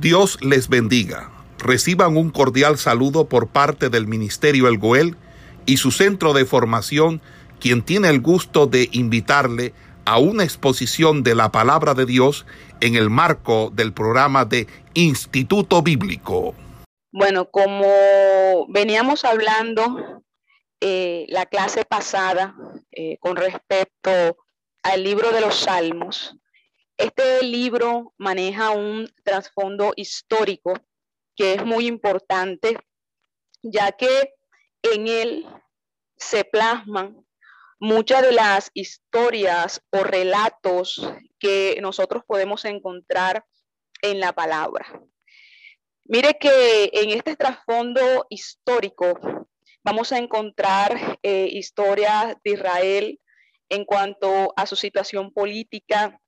Dios les bendiga. Reciban un cordial saludo por parte del Ministerio El Goel y su centro de formación, quien tiene el gusto de invitarle a una exposición de la palabra de Dios en el marco del programa de Instituto Bíblico. Bueno, como veníamos hablando eh, la clase pasada eh, con respecto al libro de los Salmos, este libro maneja un trasfondo histórico que es muy importante, ya que en él se plasman muchas de las historias o relatos que nosotros podemos encontrar en la palabra. Mire que en este trasfondo histórico vamos a encontrar eh, historias de Israel en cuanto a su situación política,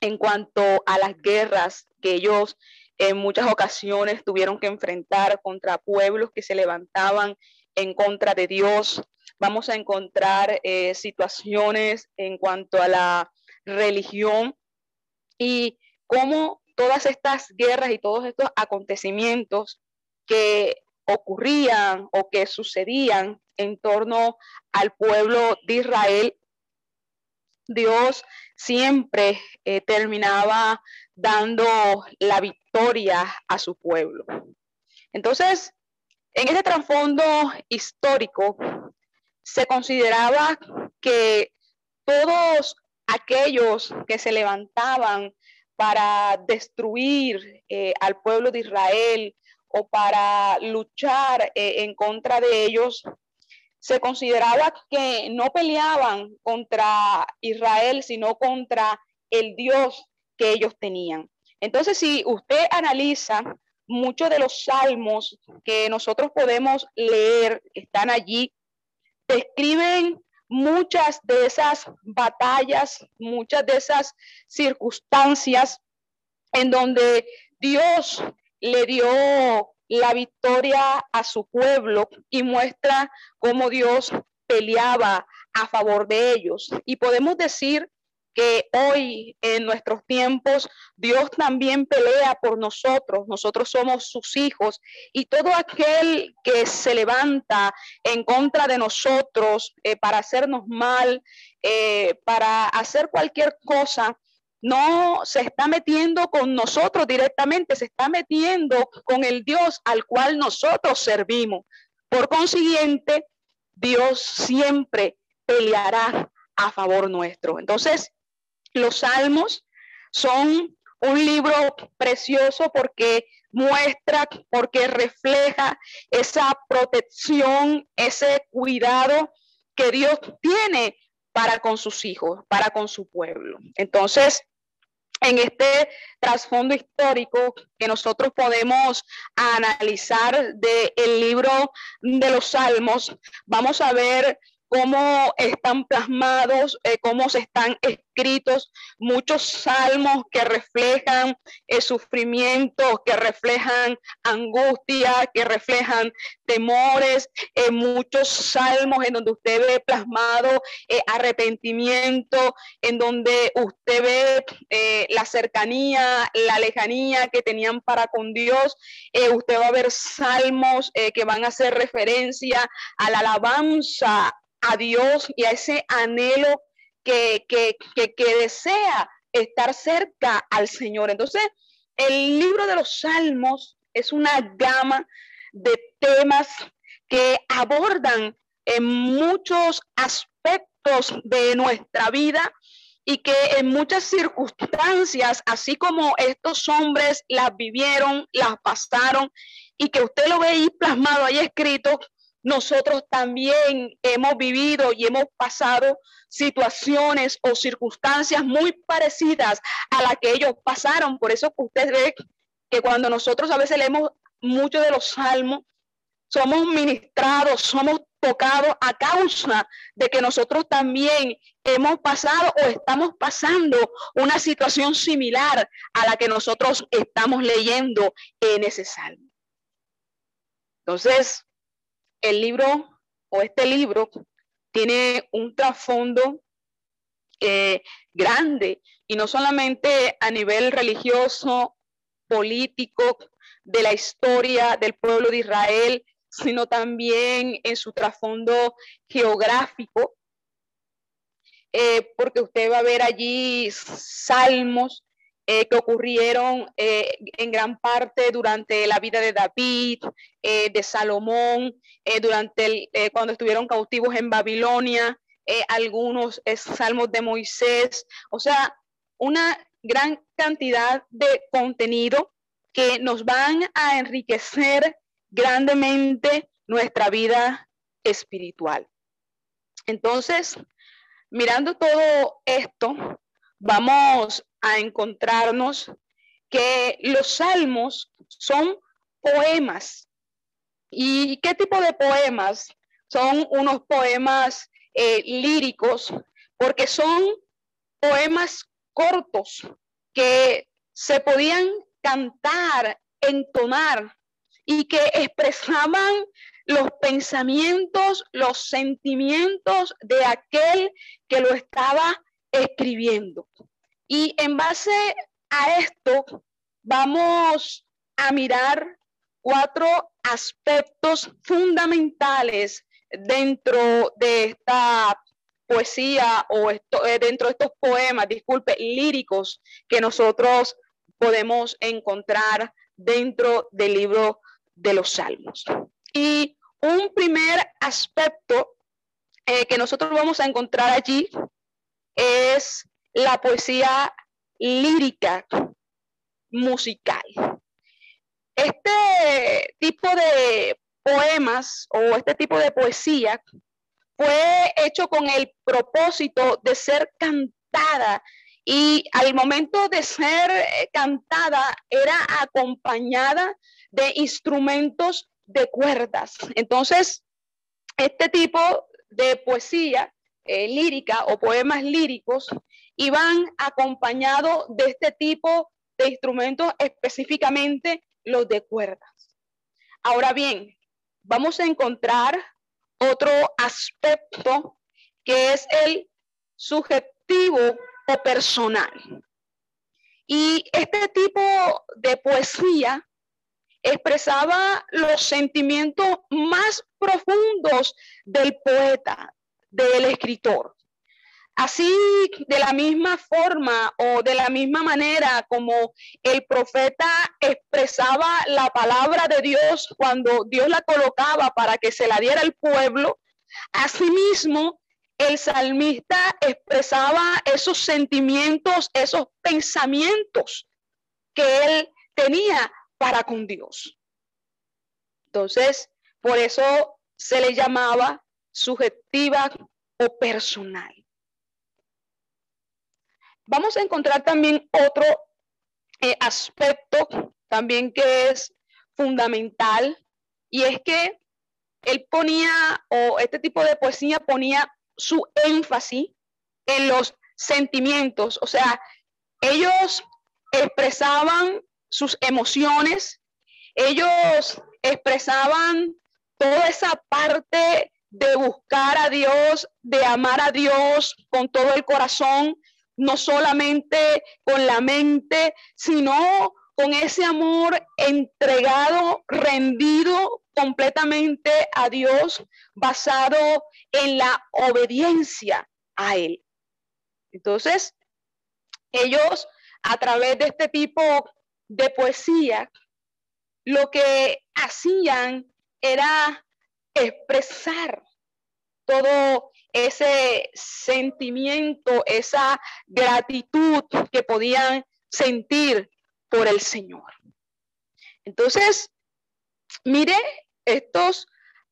en cuanto a las guerras que ellos en muchas ocasiones tuvieron que enfrentar contra pueblos que se levantaban en contra de Dios. Vamos a encontrar eh, situaciones en cuanto a la religión y cómo todas estas guerras y todos estos acontecimientos que ocurrían o que sucedían en torno al pueblo de Israel Dios siempre eh, terminaba dando la victoria a su pueblo. Entonces, en este trasfondo histórico, se consideraba que todos aquellos que se levantaban para destruir eh, al pueblo de Israel o para luchar eh, en contra de ellos, se consideraba que no peleaban contra Israel, sino contra el Dios que ellos tenían. Entonces, si usted analiza muchos de los salmos que nosotros podemos leer, están allí, describen muchas de esas batallas, muchas de esas circunstancias en donde Dios le dio la victoria a su pueblo y muestra cómo Dios peleaba a favor de ellos. Y podemos decir que hoy en nuestros tiempos Dios también pelea por nosotros, nosotros somos sus hijos y todo aquel que se levanta en contra de nosotros eh, para hacernos mal, eh, para hacer cualquier cosa, no se está metiendo con nosotros directamente, se está metiendo con el Dios al cual nosotros servimos. Por consiguiente, Dios siempre peleará a favor nuestro. Entonces, los salmos son un libro precioso porque muestra, porque refleja esa protección, ese cuidado que Dios tiene para con sus hijos, para con su pueblo. Entonces, en este trasfondo histórico que nosotros podemos analizar del libro de los Salmos, vamos a ver cómo están plasmados, eh, cómo se están escritos muchos salmos que reflejan el sufrimiento, que reflejan angustia, que reflejan temores, eh, muchos salmos en donde usted ve plasmado eh, arrepentimiento, en donde usted ve la cercanía, la lejanía que tenían para con Dios. usted va a ver salmos que van a hacer referencia a la alabanza a Dios y a ese anhelo que, que, que, desea estar cerca al Señor. Entonces, el libro de los Salmos es una gama de temas que abordan en muchos aspectos de nuestra vida y que en muchas circunstancias, así como estos hombres las vivieron, las pasaron y que usted lo ve ahí plasmado, ahí escrito, nosotros también hemos vivido y hemos pasado situaciones o circunstancias muy parecidas a las que ellos pasaron. Por eso usted ve que cuando nosotros a veces leemos mucho de los salmos, somos ministrados, somos tocados a causa de que nosotros también hemos pasado o estamos pasando una situación similar a la que nosotros estamos leyendo en ese salmo. Entonces, el libro o este libro tiene un trasfondo eh, grande y no solamente a nivel religioso político de la historia del pueblo de Israel, sino también en su trasfondo geográfico, eh, porque usted va a ver allí salmos eh, que ocurrieron eh, en gran parte durante la vida de David, de Salomón, durante el, cuando estuvieron cautivos en Babilonia, algunos salmos de Moisés, o sea, una gran cantidad de contenido que nos van a enriquecer grandemente nuestra vida espiritual. Entonces, mirando todo esto, vamos a encontrarnos que los salmos son poemas. ¿Y qué tipo de poemas? Son unos poemas eh, líricos, porque son poemas cortos que se podían cantar, entonar y que expresaban los pensamientos, los sentimientos de aquel que lo estaba escribiendo. Y en base a esto, vamos a mirar cuatro aspectos fundamentales dentro de esta poesía o eh, dentro de estos poemas, disculpe, líricos que nosotros podemos encontrar dentro del libro de los Salmos. Y un primer aspecto eh, que nosotros vamos a encontrar allí es la poesía lírica musical. Este tipo de poemas o este tipo de poesía fue hecho con el propósito de ser cantada y al momento de ser eh, cantada era acompañada de instrumentos de cuerdas. Entonces, este tipo de poesía eh, lírica o poemas líricos iban acompañados de este tipo de instrumentos, específicamente los de cuerdas. Ahora bien, vamos a encontrar otro aspecto que es el subjetivo o personal. Y este tipo de poesía expresaba los sentimientos más profundos del poeta, del escritor. Así, de la misma forma o de la misma manera como el profeta expresaba la palabra de Dios cuando Dios la colocaba para que se la diera al pueblo, asimismo el salmista expresaba esos sentimientos, esos pensamientos que él tenía para con Dios. Entonces, por eso se le llamaba subjetiva o personal. Vamos a encontrar también otro eh, aspecto también que es fundamental y es que él ponía, o este tipo de poesía ponía su énfasis en los sentimientos, o sea, ellos expresaban sus emociones, ellos expresaban toda esa parte de buscar a Dios, de amar a Dios con todo el corazón, no solamente con la mente, sino con ese amor entregado, rendido completamente a Dios, basado en la obediencia a Él. Entonces, ellos a través de este tipo de poesía, lo que hacían era expresar todo ese sentimiento, esa gratitud que podían sentir por el Señor. Entonces, mire estos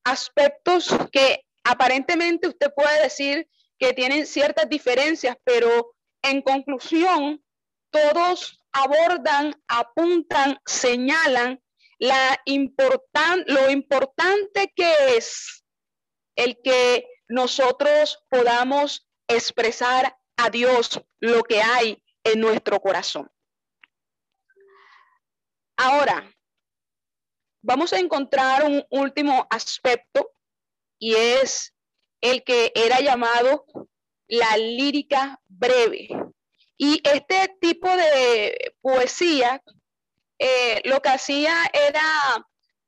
aspectos que aparentemente usted puede decir que tienen ciertas diferencias, pero en conclusión, todos abordan, apuntan, señalan la importan, lo importante que es el que nosotros podamos expresar a Dios lo que hay en nuestro corazón. Ahora, vamos a encontrar un último aspecto y es el que era llamado la lírica breve. Y este tipo de poesía eh, lo que hacía era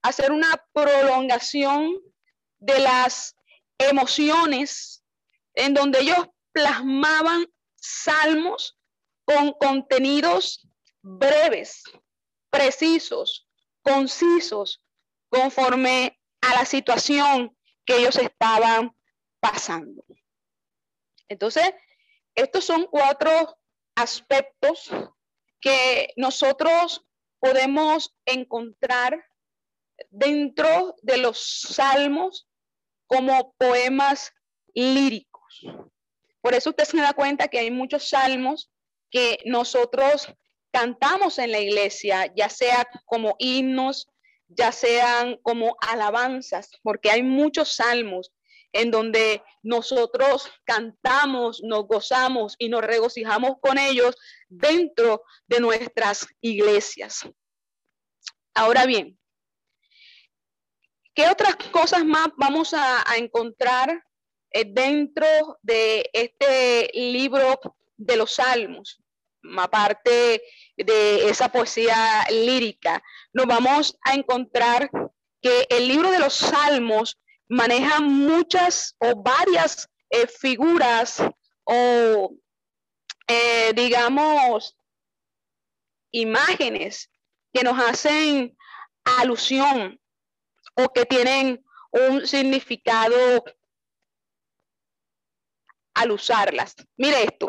hacer una prolongación de las emociones en donde ellos plasmaban salmos con contenidos breves, precisos, concisos, conforme a la situación que ellos estaban pasando. Entonces, estos son cuatro aspectos que nosotros podemos encontrar dentro de los salmos como poemas líricos. Por eso usted se da cuenta que hay muchos salmos que nosotros cantamos en la iglesia, ya sea como himnos, ya sean como alabanzas, porque hay muchos salmos en donde nosotros cantamos, nos gozamos y nos regocijamos con ellos dentro de nuestras iglesias. Ahora bien, ¿qué otras cosas más vamos a, encontrar eh, dentro de este libro de los salmos? Aparte de esa poesía lírica, nos vamos a encontrar que el libro de los salmos maneja muchas o varias eh, figuras o, eh, digamos, imágenes que nos hacen alusión o que tienen un significado al usarlas. Mire esto.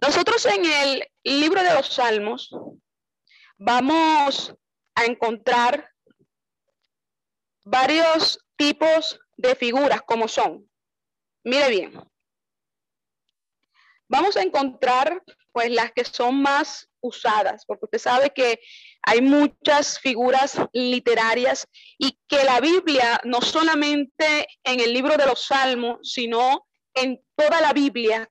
Nosotros en el libro de los Salmos vamos a encontrar varios tipos de figuras como son. Mire bien. Vamos a encontrar pues las que son más usadas, porque usted sabe que hay muchas figuras literarias y que la Biblia, no solamente en el libro de los Salmos, sino en toda la Biblia,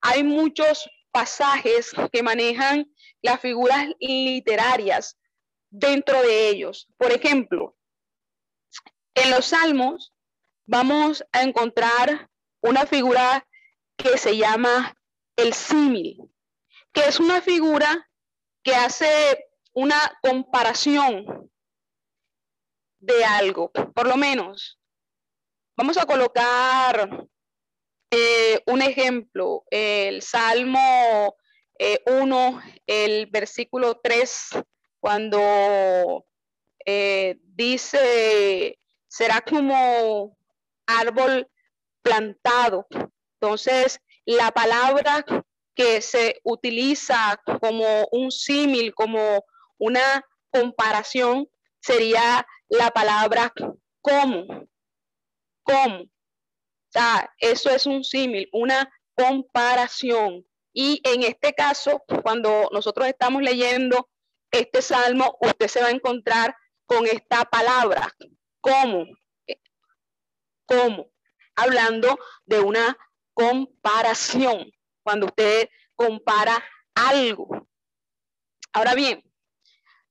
hay muchos pasajes que manejan las figuras literarias dentro de ellos. Por ejemplo, en los salmos vamos a encontrar una figura que se llama el símil, que es una figura que hace una comparación de algo, por lo menos. Vamos a colocar eh, un ejemplo, el Salmo 1, eh, el versículo 3, cuando eh, dice, será como árbol plantado. Entonces, la palabra que se utiliza como un símil, como una comparación, sería la palabra como. Como. O sea, eso es un símil, una comparación. Y en este caso, cuando nosotros estamos leyendo este salmo, usted se va a encontrar con esta palabra, ¿Cómo? ¿Cómo? Hablando de una comparación, cuando usted compara algo. Ahora bien,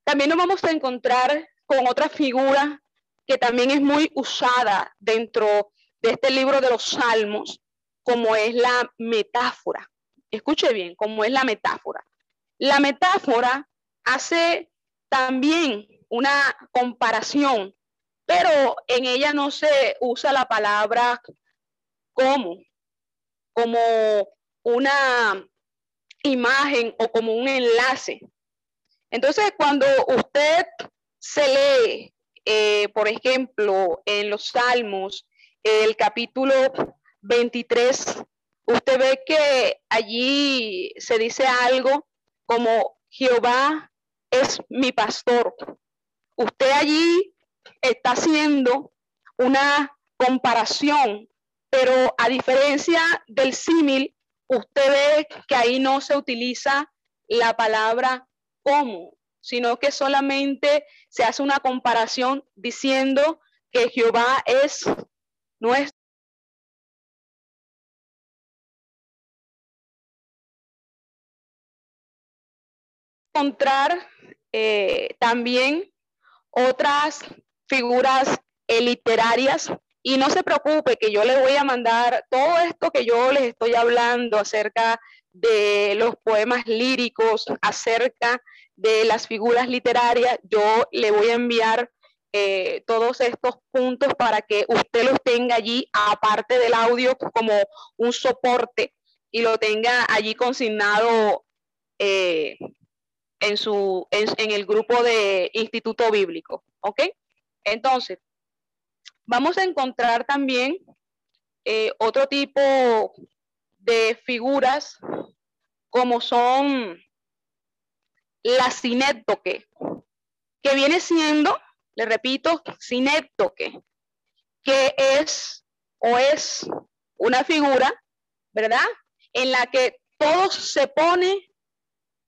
también nos vamos a encontrar con otra figura que también es muy usada dentro de este libro de los Salmos, como es la metáfora. Escuche bien, como es la metáfora. La metáfora hace también una comparación pero en ella no se usa la palabra como, como una imagen o como un enlace. Entonces, cuando usted se lee, eh, por ejemplo, en los Salmos, el capítulo 23, usted ve que allí se dice algo como Jehová es mi pastor. Usted allí está haciendo una comparación, pero a diferencia del símil, usted ve que ahí no se utiliza la palabra como, sino que solamente se hace una comparación diciendo que Jehová es nuestro. encontrar eh, también otras figuras literarias. Y no se preocupe que yo le voy a mandar todo esto que yo les estoy hablando acerca de los poemas líricos, acerca de las figuras literarias, yo le voy a enviar eh, todos estos puntos para que usted los tenga allí, aparte del audio, como un soporte y lo tenga allí consignado eh, en, su, en, el grupo de Instituto Bíblico. ¿Ok? Entonces, vamos a encontrar también eh, otro tipo de figuras como son la sinéptoque, que viene siendo, le repito, sinéptoque, que es o es una figura, ¿verdad? En la que todo se pone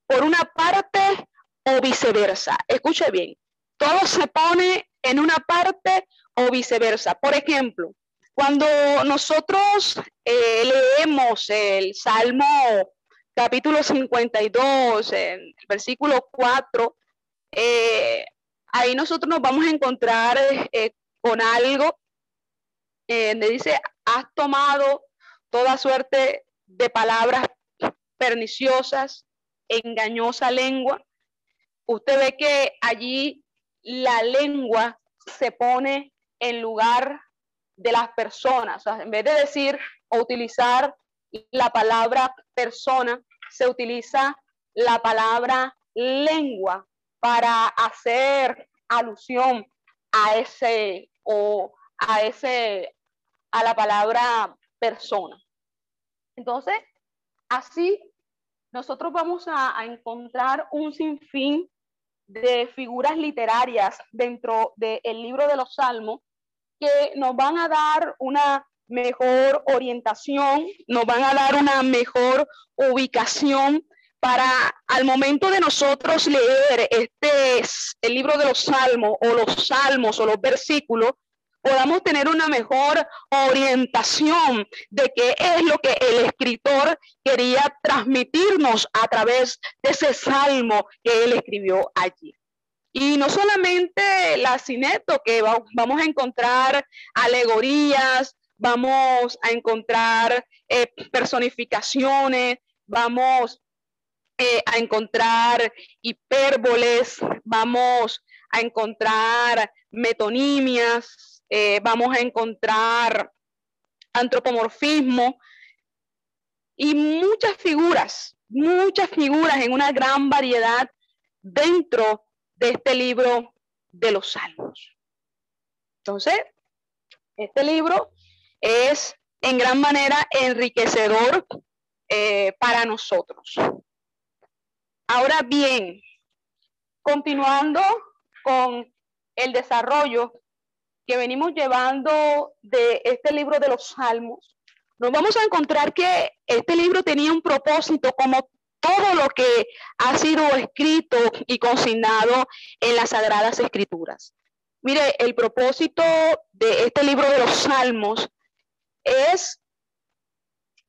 por una parte o viceversa. Escuche bien, todo se pone en una parte o viceversa. Por ejemplo, cuando nosotros eh, leemos el Salmo capítulo 52, el versículo 4, eh, ahí nosotros nos vamos a encontrar eh, con algo donde dice, has tomado toda suerte de palabras perniciosas engañosa lengua, usted ve que allí la lengua se pone en lugar de las personas. en vez de decir o utilizar la palabra persona, se utiliza la palabra lengua para hacer alusión a ese o a ese a la palabra persona. Entonces, así nosotros vamos a, encontrar un sinfín de figuras literarias dentro del libro de los Salmos que nos van a dar una mejor orientación, nos van a dar una mejor ubicación para al momento de nosotros leer este el libro de los salmos o los salmos o los versículos, podamos tener una mejor orientación de qué es lo que el escritor quería transmitirnos a través de ese salmo que él escribió allí. Y no solamente la cineto, que vamos a encontrar alegorías, vamos a encontrar eh, personificaciones, vamos eh, a encontrar hipérboles, vamos a encontrar metonimias, eh, vamos a encontrar antropomorfismo y muchas figuras, muchas figuras en una gran variedad dentro de este libro de los salmos. Entonces, este libro es en gran manera enriquecedor eh, para nosotros. Ahora bien, continuando con el desarrollo que venimos llevando de este libro de los Salmos, nos vamos a encontrar que este libro tenía un propósito como todo lo que ha sido escrito y consignado en las Sagradas Escrituras. Mire, el propósito de este libro de los Salmos es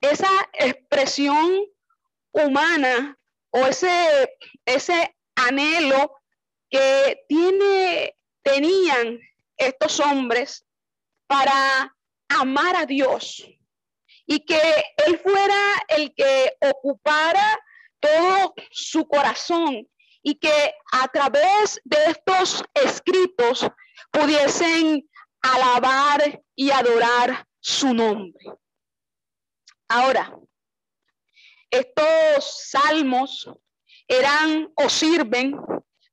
esa expresión humana o ese, ese anhelo que tiene, tenían estos hombres para amar a Dios y que Él fuera el que ocupara todo su corazón y que a través de estos escritos pudiesen alabar y adorar su nombre. Ahora, estos salmos eran o sirven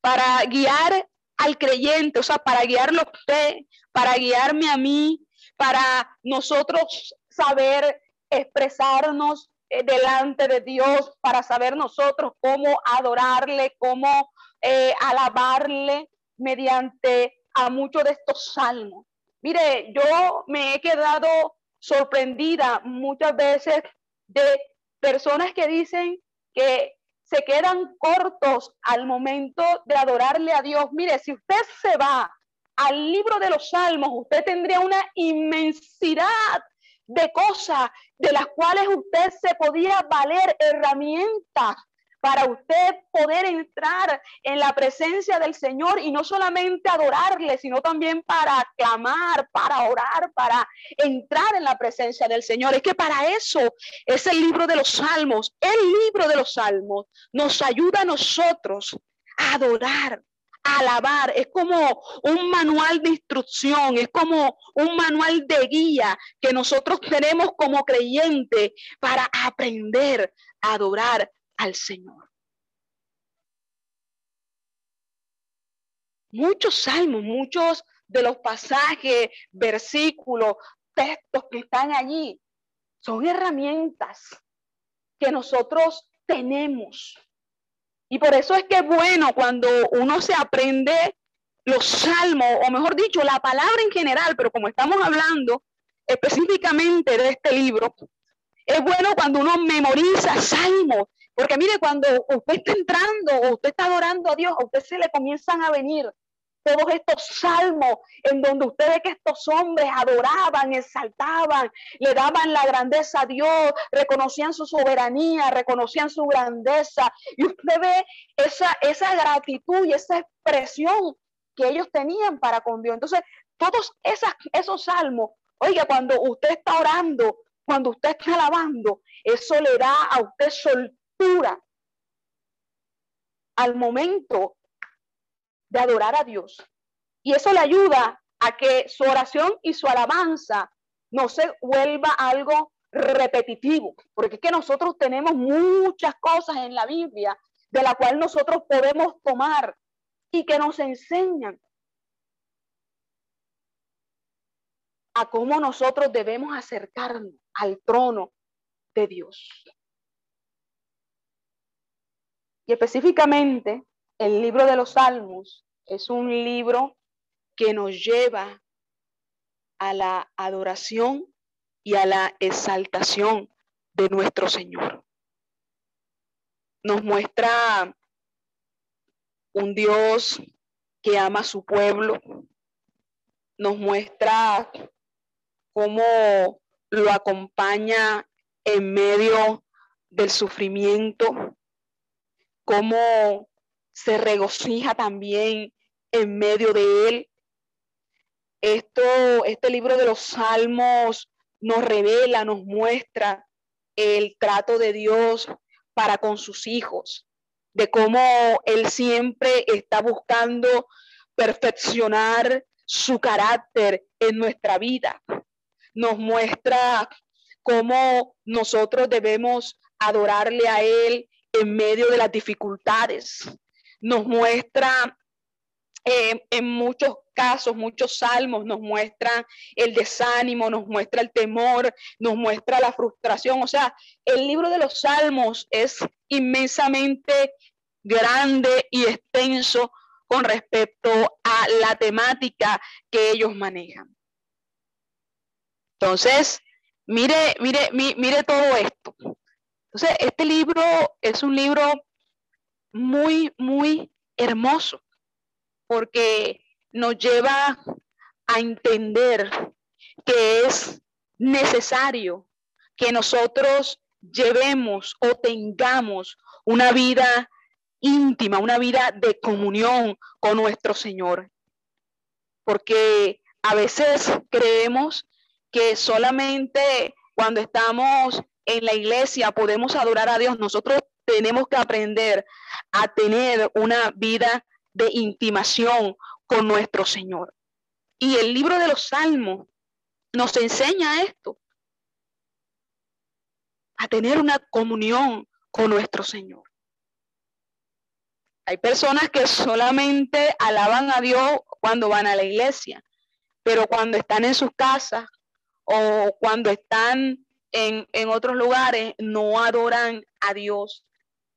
para guiar al creyente, o sea, para guiarlo a usted, para guiarme a mí, para nosotros saber expresarnos delante de Dios, para saber nosotros cómo adorarle, cómo eh, alabarle mediante a muchos de estos salmos. Mire, yo me he quedado sorprendida muchas veces de personas que dicen que se quedan cortos al momento de adorarle a Dios. Mire, si usted se va al libro de los salmos, usted tendría una inmensidad de cosas de las cuales usted se podía valer herramientas para usted poder entrar en la presencia del Señor y no solamente adorarle, sino también para clamar, para orar, para entrar en la presencia del Señor. Es que para eso es el libro de los salmos. El libro de los salmos nos ayuda a nosotros adorar, alabar, es como un manual de instrucción, es como un manual de guía que nosotros tenemos como creyentes para aprender a adorar al Señor. Muchos salmos, muchos de los pasajes, versículos, textos que están allí, son herramientas que nosotros tenemos y por eso es que es bueno cuando uno se aprende los salmos, o mejor dicho, la palabra en general, pero como estamos hablando específicamente de este libro, es bueno cuando uno memoriza salmos, porque mire, cuando usted está entrando o usted está adorando a Dios, a usted se le comienzan a venir todos estos salmos en donde usted ve que estos hombres adoraban, exaltaban, le daban la grandeza a Dios, reconocían su soberanía, reconocían su grandeza. Y usted ve esa, esa gratitud y esa expresión que ellos tenían para con Dios. Entonces, todos esos salmos, oiga, cuando usted está orando, cuando usted está alabando, eso le da a usted soltura al momento de adorar a Dios. Y eso le ayuda a que su oración y su alabanza no se vuelva algo repetitivo, porque es que nosotros tenemos muchas cosas en la Biblia de la cual nosotros podemos tomar y que nos enseñan a cómo nosotros debemos acercarnos al trono de Dios. Y específicamente el libro de los Salmos es un libro que nos lleva a la adoración y a la exaltación de nuestro Señor. Nos muestra un Dios que ama a su pueblo. Nos muestra cómo lo acompaña en medio del sufrimiento, cómo se regocija también en medio de él. Esto, este libro de los Salmos nos revela, nos muestra el trato de Dios para con sus hijos, de cómo Él siempre está buscando perfeccionar su carácter en nuestra vida. Nos muestra cómo nosotros debemos adorarle a Él en medio de las dificultades nos muestra eh, en muchos casos, muchos salmos nos muestra el desánimo, nos muestra el temor, nos muestra la frustración. O sea, el libro de los salmos es inmensamente grande y extenso con respecto a la temática que ellos manejan. Entonces, mire, mire, mire todo esto. Entonces, este libro es un libro muy, muy hermoso, porque nos lleva a entender que es necesario que nosotros llevemos o tengamos una vida íntima, una vida de comunión con nuestro Señor. Porque a veces creemos que solamente cuando estamos en la iglesia podemos adorar a Dios. Nosotros tenemos que aprender a tener una vida de intimación con nuestro Señor. Y el libro de los Salmos nos enseña esto, a tener una comunión con nuestro Señor. Hay personas que solamente alaban a Dios cuando van a la iglesia, pero cuando están en sus casas o cuando están en, en otros lugares no adoran a Dios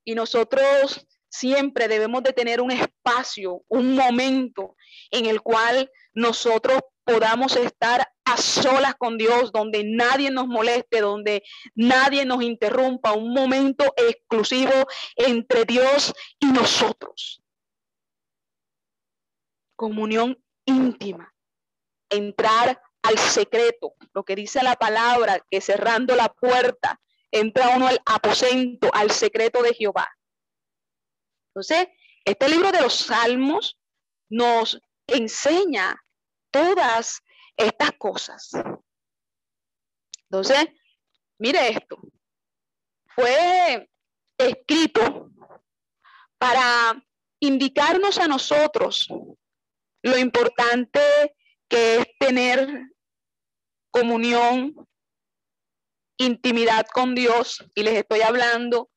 y nosotros siempre debemos de tener un espacio, un momento en el cual nosotros podamos estar a solas con Dios, donde nadie nos moleste, donde nadie nos interrumpa, un momento exclusivo entre Dios y nosotros. Comunión íntima, entrar al secreto, lo que dice la palabra, que cerrando la puerta entra uno al aposento, al secreto de Jehová. Entonces, este libro de los Salmos nos enseña todas estas cosas. Entonces, mire esto. Fue escrito para indicarnos a nosotros lo importante que es tener comunión, intimidad con Dios, y les estoy hablando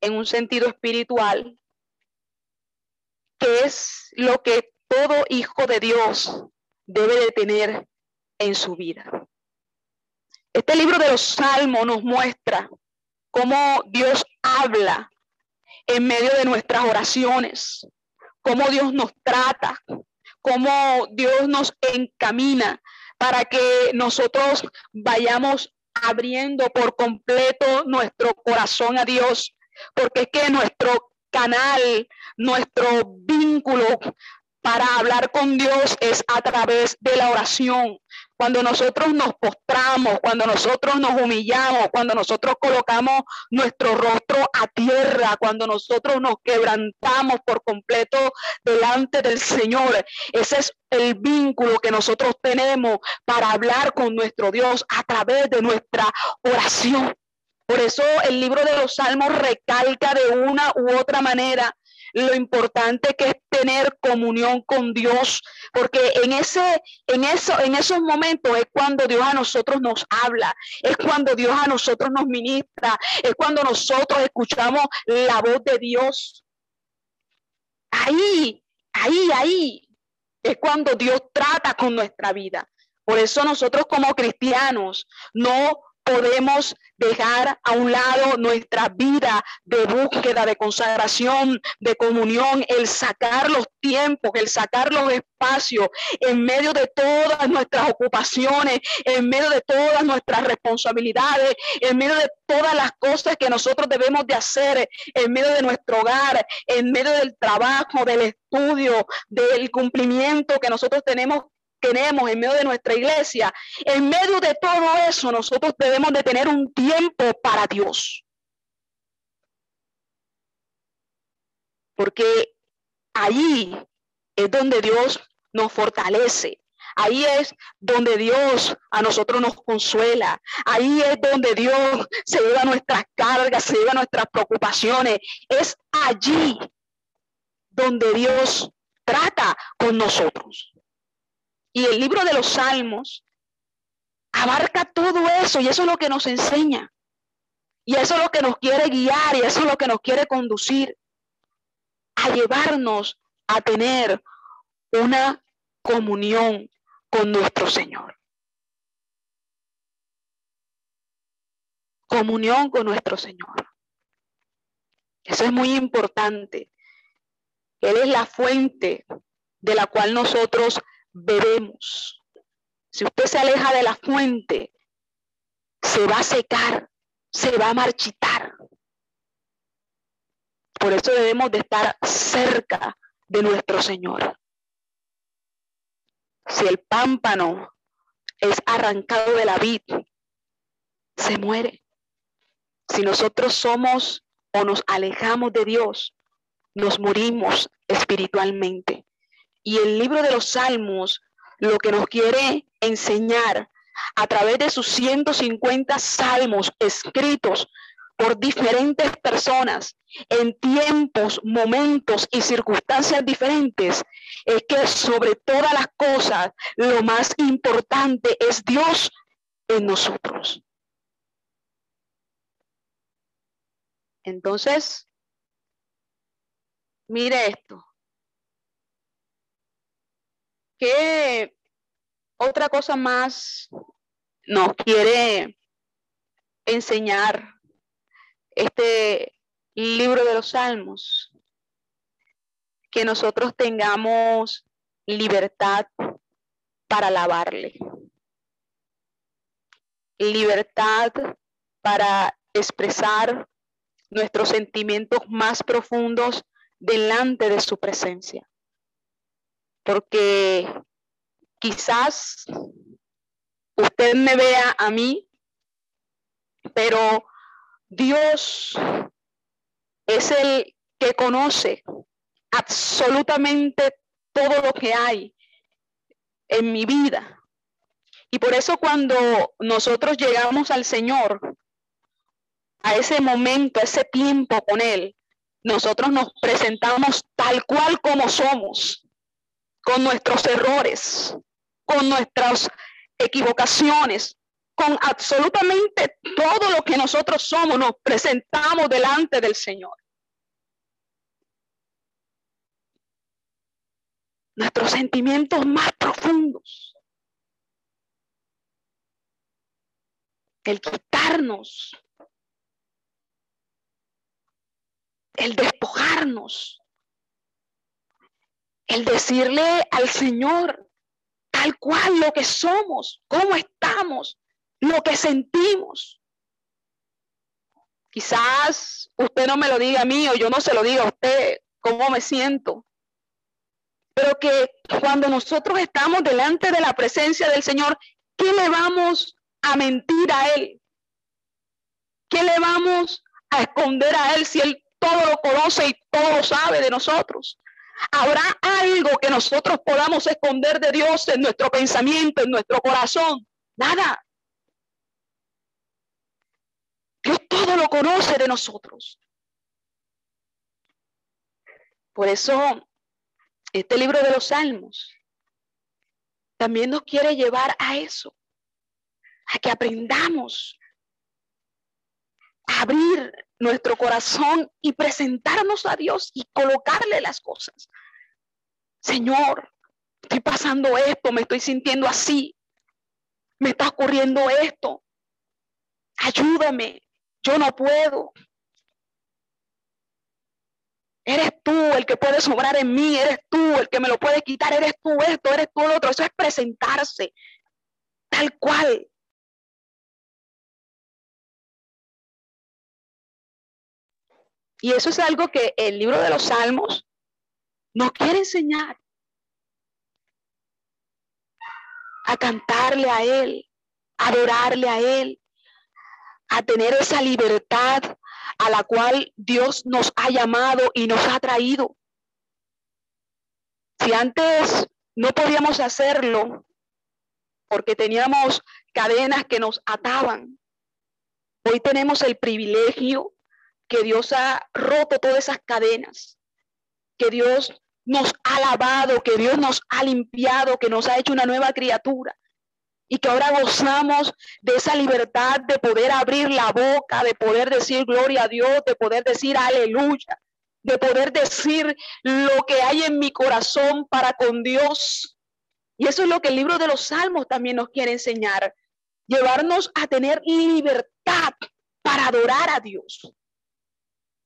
en un sentido espiritual, que es lo que todo hijo de Dios debe de tener en su vida. Este libro de los Salmos nos muestra cómo Dios habla en medio de nuestras oraciones, cómo Dios nos trata, cómo Dios nos encamina para que nosotros vayamos abriendo por completo nuestro corazón a Dios, porque es que nuestro canal, nuestro vínculo para hablar con Dios es a través de la oración. Cuando nosotros nos postramos, cuando nosotros nos humillamos, cuando nosotros colocamos nuestro rostro a tierra, cuando nosotros nos quebrantamos por completo delante del Señor, ese es el vínculo que nosotros tenemos para hablar con nuestro Dios a través de nuestra oración. Por eso el libro de los Salmos recalca de una u otra manera lo importante que es tener comunión con Dios, porque en ese, en eso, en esos momentos es cuando Dios a nosotros nos habla, es cuando Dios a nosotros nos ministra, es cuando nosotros escuchamos la voz de Dios. Ahí, ahí, ahí es cuando Dios trata con nuestra vida. Por eso nosotros como cristianos no podemos dejar a un lado nuestra vida de búsqueda, de consagración, de comunión, el sacar los tiempos, el sacar los espacios en medio de todas nuestras ocupaciones, en medio de todas nuestras responsabilidades, en medio de todas las cosas que nosotros debemos de hacer, en medio de nuestro hogar, en medio del trabajo, del estudio, del cumplimiento que nosotros tenemos tenemos en medio de nuestra iglesia, en medio de todo eso nosotros debemos de tener un tiempo para Dios. Porque ahí es donde Dios nos fortalece. Ahí es donde Dios a nosotros nos consuela. Ahí es donde Dios se lleva nuestras cargas, se lleva nuestras preocupaciones. Es allí donde Dios trata con nosotros. Y el libro de los Salmos abarca todo eso y eso es lo que nos enseña. Y eso es lo que nos quiere guiar y eso es lo que nos quiere conducir a llevarnos a tener una comunión con nuestro Señor. Comunión con nuestro Señor. Eso es muy importante. Él es la fuente de la cual nosotros bebemos. Si usted se aleja de la fuente, se va a secar, se va a marchitar. Por eso debemos de estar cerca de nuestro Señor. Si el pámpano es arrancado de la vid, se muere. Si nosotros somos o nos alejamos de Dios, nos morimos espiritualmente. Y el libro de los Salmos lo que nos quiere enseñar a través de sus 150 salmos escritos por diferentes personas en tiempos, momentos y circunstancias diferentes, es que sobre todas las cosas lo más importante es Dios en nosotros. Entonces, mire esto. ¿Qué otra cosa más nos quiere enseñar este libro de los Salmos? Que nosotros tengamos libertad para alabarle. Libertad para expresar nuestros sentimientos más profundos delante de su presencia porque quizás usted me vea a mí, pero Dios es el que conoce absolutamente todo lo que hay en mi vida. Y por eso cuando nosotros llegamos al Señor, a ese momento, a ese tiempo con Él, nosotros nos presentamos tal cual como somos, con nuestros errores, con nuestras equivocaciones, con absolutamente todo lo que nosotros somos, nos presentamos delante del Señor. Nuestros sentimientos más profundos. El quitarnos. El despojarnos. El decirle al Señor tal cual lo que somos, cómo estamos, lo que sentimos. Quizás usted no me lo diga a mí o yo no se lo diga a usted cómo me siento. Pero que cuando nosotros estamos delante de la presencia del Señor, ¿qué le vamos a mentir a Él? ¿Qué le vamos a esconder a Él si Él todo lo conoce y todo lo sabe de nosotros? ¿Habrá algo que nosotros podamos esconder de Dios en nuestro pensamiento, en nuestro corazón? Nada. Dios todo lo conoce de nosotros. Por eso, este libro de los Salmos también nos quiere llevar a eso, a que aprendamos abrir nuestro corazón y presentarnos a Dios y colocarle las cosas. Señor, estoy pasando esto, me estoy sintiendo así, me está ocurriendo esto. Ayúdame, yo no puedo. Eres tú el que puede sobrar en mí, eres tú el que me lo puede quitar, eres tú esto, eres tú lo otro. Eso es presentarse tal cual. Y eso es algo que el libro de los Salmos nos quiere enseñar. A cantarle a Él, a adorarle a Él, a tener esa libertad a la cual Dios nos ha llamado y nos ha traído. Si antes no podíamos hacerlo porque teníamos cadenas que nos ataban, hoy tenemos el privilegio que Dios ha roto todas esas cadenas, que Dios nos ha lavado, que Dios nos ha limpiado, que nos ha hecho una nueva criatura y que ahora gozamos de esa libertad de poder abrir la boca, de poder decir gloria a Dios, de poder decir aleluya, de poder decir lo que hay en mi corazón para con Dios. Y eso es lo que el libro de los Salmos también nos quiere enseñar, llevarnos a tener libertad para adorar a Dios.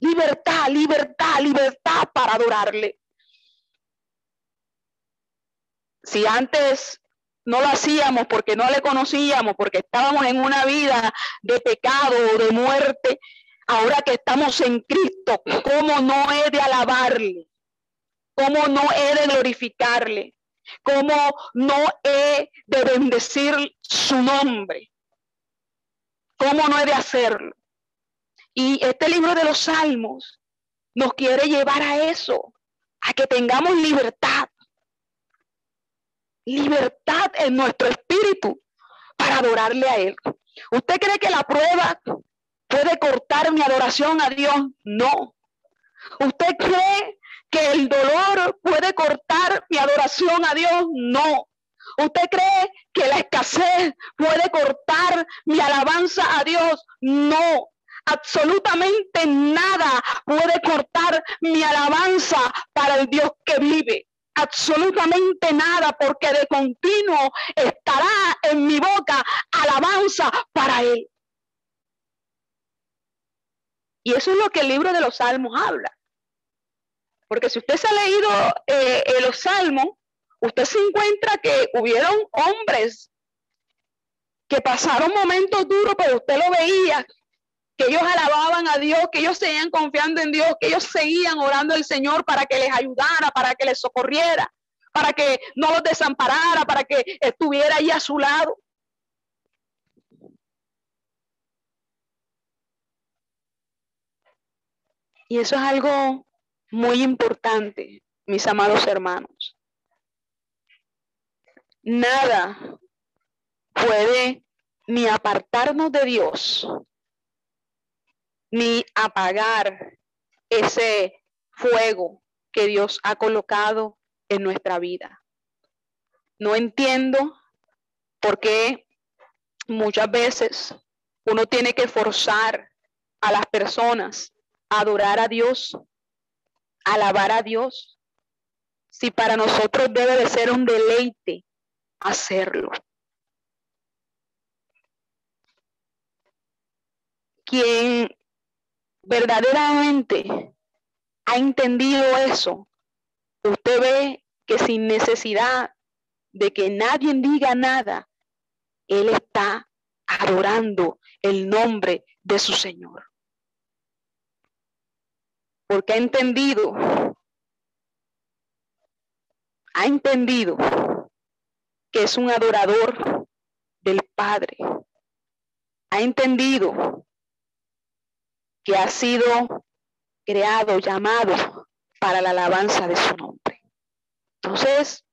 Libertad, libertad, libertad para adorarle. Si antes no lo hacíamos porque no le conocíamos, porque estábamos en una vida de pecado o de muerte, ahora que estamos en Cristo, ¿cómo no he de alabarle? ¿Cómo no he de glorificarle? ¿Cómo no he de bendecir su nombre? ¿Cómo no he de hacerlo? Y este libro de los Salmos nos quiere llevar a eso, a que tengamos libertad, libertad en nuestro espíritu para adorarle a Él. ¿Usted cree que la prueba puede cortar mi adoración a Dios? No. ¿Usted cree que el dolor puede cortar mi adoración a Dios? No. ¿Usted cree que la escasez puede cortar mi alabanza a Dios? No. Absolutamente nada puede cortar mi alabanza para el Dios que vive absolutamente nada, porque de continuo estará en mi boca alabanza para Él. Y eso es lo que el libro de los Salmos habla. Porque si usted se ha leído eh, los Salmos, usted se encuentra que hubieron hombres que pasaron momentos duros, pero usted lo veía que ellos alababan a Dios, que ellos seguían confiando en Dios, que ellos seguían orando al Señor para que les ayudara, para que les socorriera, para que no los desamparara, para que estuviera ahí a su lado. Y eso es algo muy importante, mis amados hermanos. Nada puede ni apartarnos de Dios, ni apagar ese fuego que Dios ha colocado en nuestra vida. No entiendo por qué muchas veces uno tiene que forzar a las personas a adorar a Dios, a alabar a Dios, si para nosotros debe de ser un deleite hacerlo. Quien verdaderamente ha entendido eso, usted ve que sin necesidad de que nadie diga nada, él está adorando el nombre de su Señor. Porque ha entendido, ha entendido que es un adorador del Padre. Ha entendido que ha sido creado, llamado para la alabanza de su nombre. Entonces,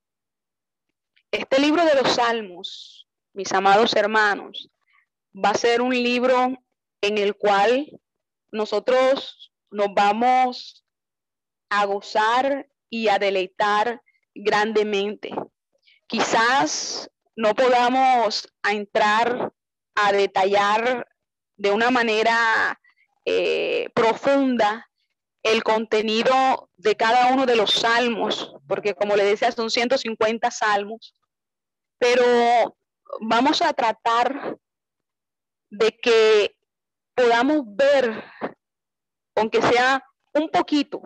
este libro de los Salmos, mis amados hermanos, va a ser un libro en el cual nosotros nos vamos a gozar y a deleitar grandemente. Quizás no podamos entrar a detallar de una manera eh, profunda el contenido de cada uno de los salmos, porque como le decía, son 150 salmos, pero vamos a tratar de que podamos ver, aunque sea un poquito,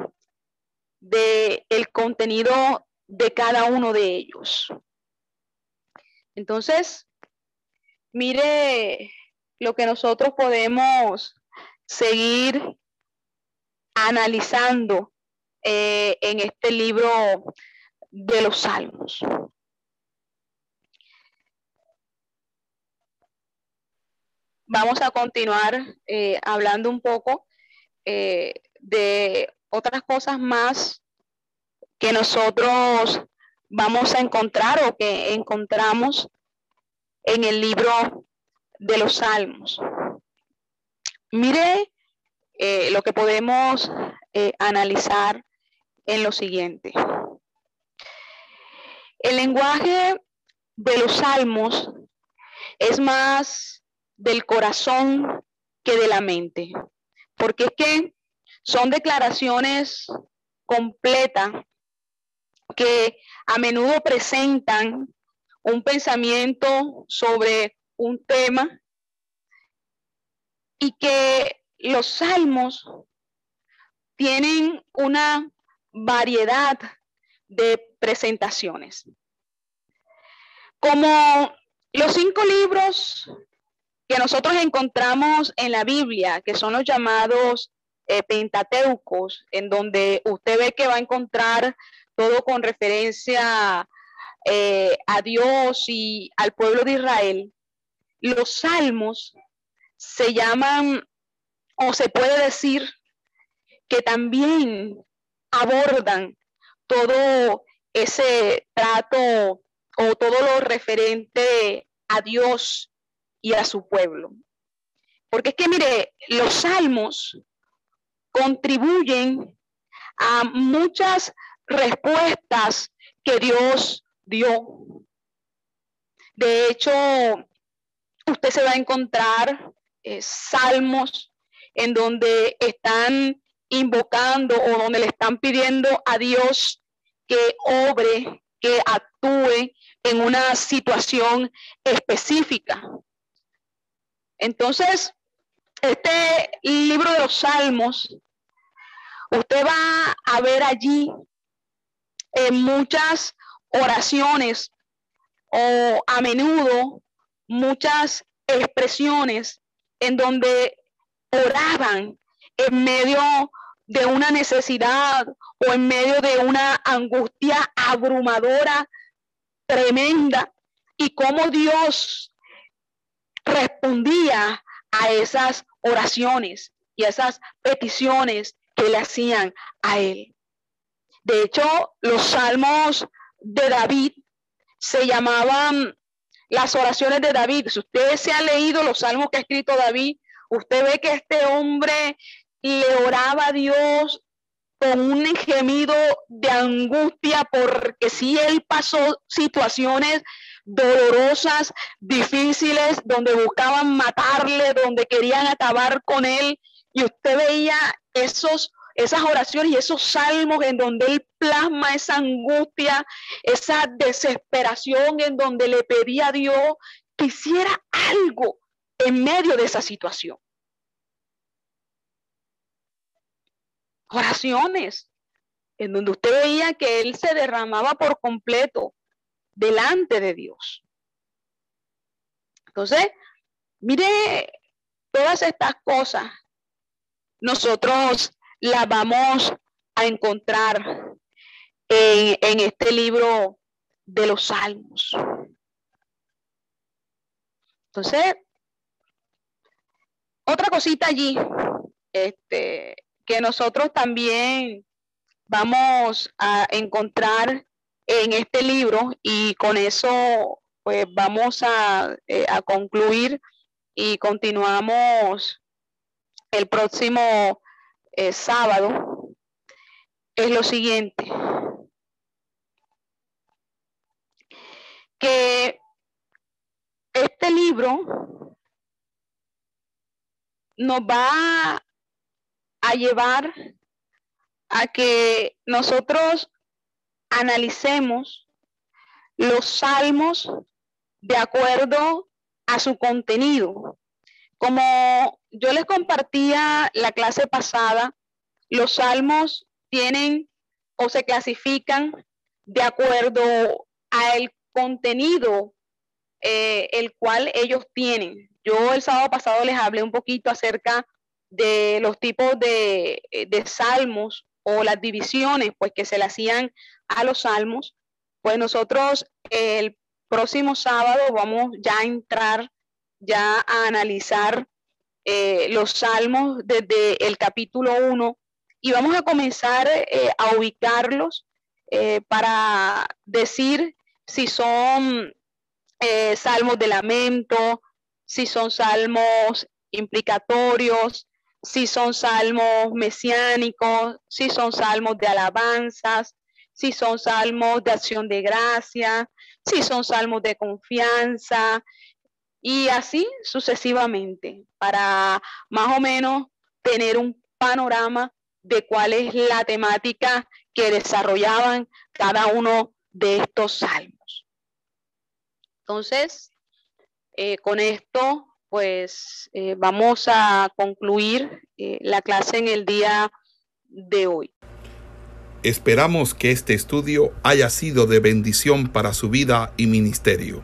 de el contenido de cada uno de ellos. Entonces, mire lo que nosotros podemos seguir analizando eh, en este libro de los salmos. Vamos a continuar eh, hablando un poco eh, de otras cosas más que nosotros vamos a encontrar o que encontramos en el libro de los salmos. Mire eh, lo que podemos eh, analizar en lo siguiente. El lenguaje de los salmos es más del corazón que de la mente, porque es que son declaraciones completas que a menudo presentan un pensamiento sobre un tema y que los salmos tienen una variedad de presentaciones. Como los cinco libros que nosotros encontramos en la Biblia, que son los llamados eh, Pentateucos, en donde usted ve que va a encontrar todo con referencia eh, a Dios y al pueblo de Israel, los salmos se llaman, o se puede decir, que también abordan todo ese trato o todo lo referente a Dios y a su pueblo. Porque es que, mire, los salmos contribuyen a muchas respuestas que Dios dio. De hecho, usted se va a encontrar eh, salmos en donde están invocando o donde le están pidiendo a Dios que obre, que actúe en una situación específica. Entonces, este libro de los salmos, usted va a ver allí en muchas oraciones o a menudo muchas expresiones en donde oraban en medio de una necesidad o en medio de una angustia abrumadora tremenda y cómo Dios respondía a esas oraciones y a esas peticiones que le hacían a él. De hecho, los salmos de David se llamaban las oraciones de David. Si ustedes se han leído los salmos que ha escrito David, usted ve que este hombre le oraba a Dios con un gemido de angustia porque si él pasó situaciones dolorosas, difíciles, donde buscaban matarle, donde querían acabar con él, y usted veía esos esas oraciones y esos salmos en donde él plasma esa angustia, esa desesperación en donde le pedía a Dios que hiciera algo en medio de esa situación. Oraciones en donde usted veía que él se derramaba por completo delante de Dios. Entonces, mire todas estas cosas. Nosotros la vamos a encontrar en, este libro de los Salmos. Entonces, otra cosita allí, este, que nosotros también vamos a encontrar en este libro y con eso pues vamos a, eh, a concluir y continuamos el próximo eh, sábado es lo siguiente. Que este libro nos va a llevar a que nosotros analicemos los salmos de acuerdo a su contenido. Como yo les compartía la clase pasada, los salmos tienen o se clasifican de acuerdo al contenido eh, el cual ellos tienen. Yo el sábado pasado les hablé un poquito acerca de los tipos de, eh, de salmos o las divisiones pues que se le hacían a los salmos. Pues nosotros el próximo sábado vamos ya a entrar ya a analizar eh, los salmos desde el capítulo 1 y vamos a comenzar eh, a ubicarlos eh, para decir si son salmos de lamento, si son salmos implicatorios, si son salmos mesiánicos, si son salmos de alabanzas, si son salmos de acción de gracia, si son salmos de confianza, y así sucesivamente, para más o menos tener un panorama de cuál es la temática que desarrollaban cada uno de estos salmos. Entonces, eh, con esto, pues eh, vamos a concluir eh, la clase en el día de hoy. Esperamos que este estudio haya sido de bendición para su vida y ministerio.